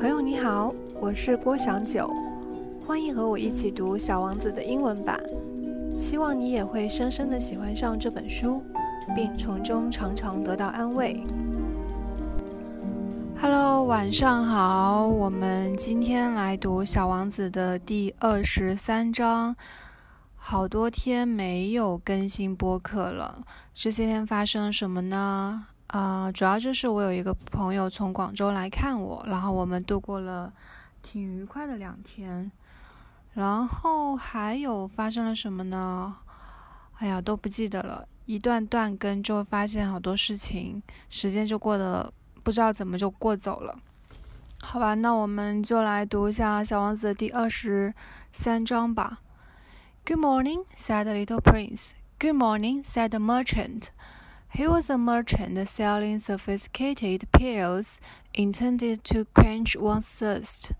朋友你好，我是郭祥九，欢迎和我一起读《小王子》的英文版。希望你也会深深的喜欢上这本书，并从中常常得到安慰。Hello，晚上好，我们今天来读《小王子》的第二十三章。好多天没有更新播客了，这些天发生了什么呢？啊，主要就是我有一个朋友从广州来看我，然后我们度过了挺愉快的两天。然后还有发生了什么呢？哎呀，都不记得了。一段断更就会发现好多事情，时间就过得不知道怎么就过走了。好吧，那我们就来读一下《小王子》的第二十三章吧。Good morning, said the little prince. Good morning, said the merchant. He was a merchant selling sophisticated pills intended to quench one's thirst.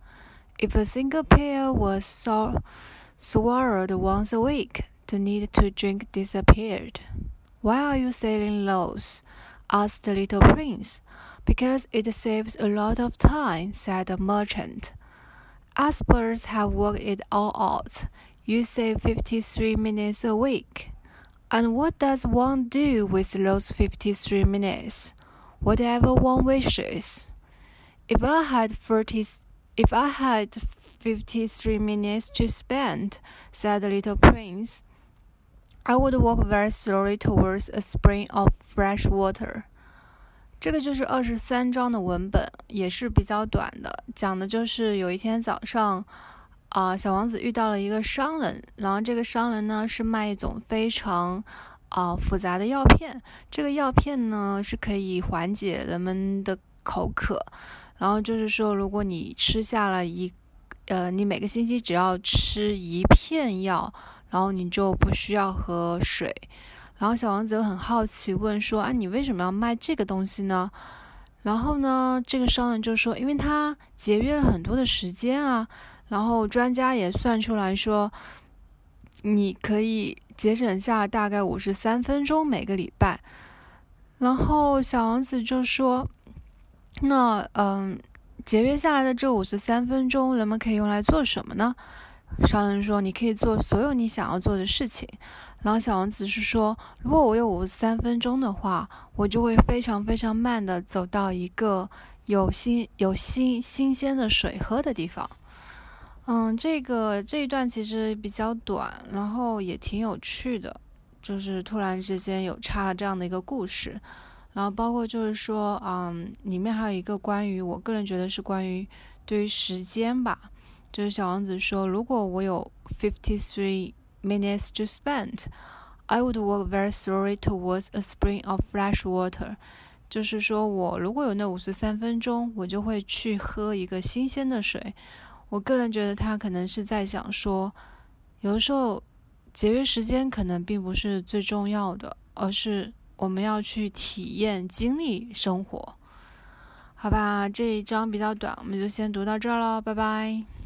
If a single pill was so swallowed once a week, the need to drink disappeared. Why are you selling those? asked the little prince. Because it saves a lot of time, said the merchant. Experts have worked it all out. You save 53 minutes a week. And what does one do with those 53 minutes? Whatever one wishes. If I had 30, if I had 53 minutes to spend, said the little prince, I would walk very slowly towards a spring of fresh water. 这个就是二十三章的文本，也是比较短的，讲的就是有一天早上。 啊，小王子遇到了一个商人，然后这个商人呢是卖一种非常啊复杂的药片，这个药片呢是可以缓解人们的口渴，然后就是说，如果你吃下了一，呃，你每个星期只要吃一片药，然后你就不需要喝水。然后小王子又很好奇，问说：“啊，你为什么要卖这个东西呢？”然后呢，这个商人就说：“因为他节约了很多的时间啊。”然后专家也算出来说，你可以节省下大概五十三分钟每个礼拜。然后小王子就说：“那嗯，节约下来的这五十三分钟，人们可以用来做什么呢？”商人说：“你可以做所有你想要做的事情。”然后小王子是说：“如果我有五十三分钟的话，我就会非常非常慢的走到一个有新有新新鲜的水喝的地方。”嗯，这个这一段其实比较短，然后也挺有趣的，就是突然之间有插了这样的一个故事，然后包括就是说，嗯，里面还有一个关于我个人觉得是关于对于时间吧，就是小王子说，如果我有 fifty three minutes to spend, I would walk very slowly towards a spring of fresh water，就是说我如果有那五十三分钟，我就会去喝一个新鲜的水。我个人觉得他可能是在想说，有的时候节约时间可能并不是最重要的，而是我们要去体验、经历生活。好吧，这一章比较短，我们就先读到这儿了，拜拜。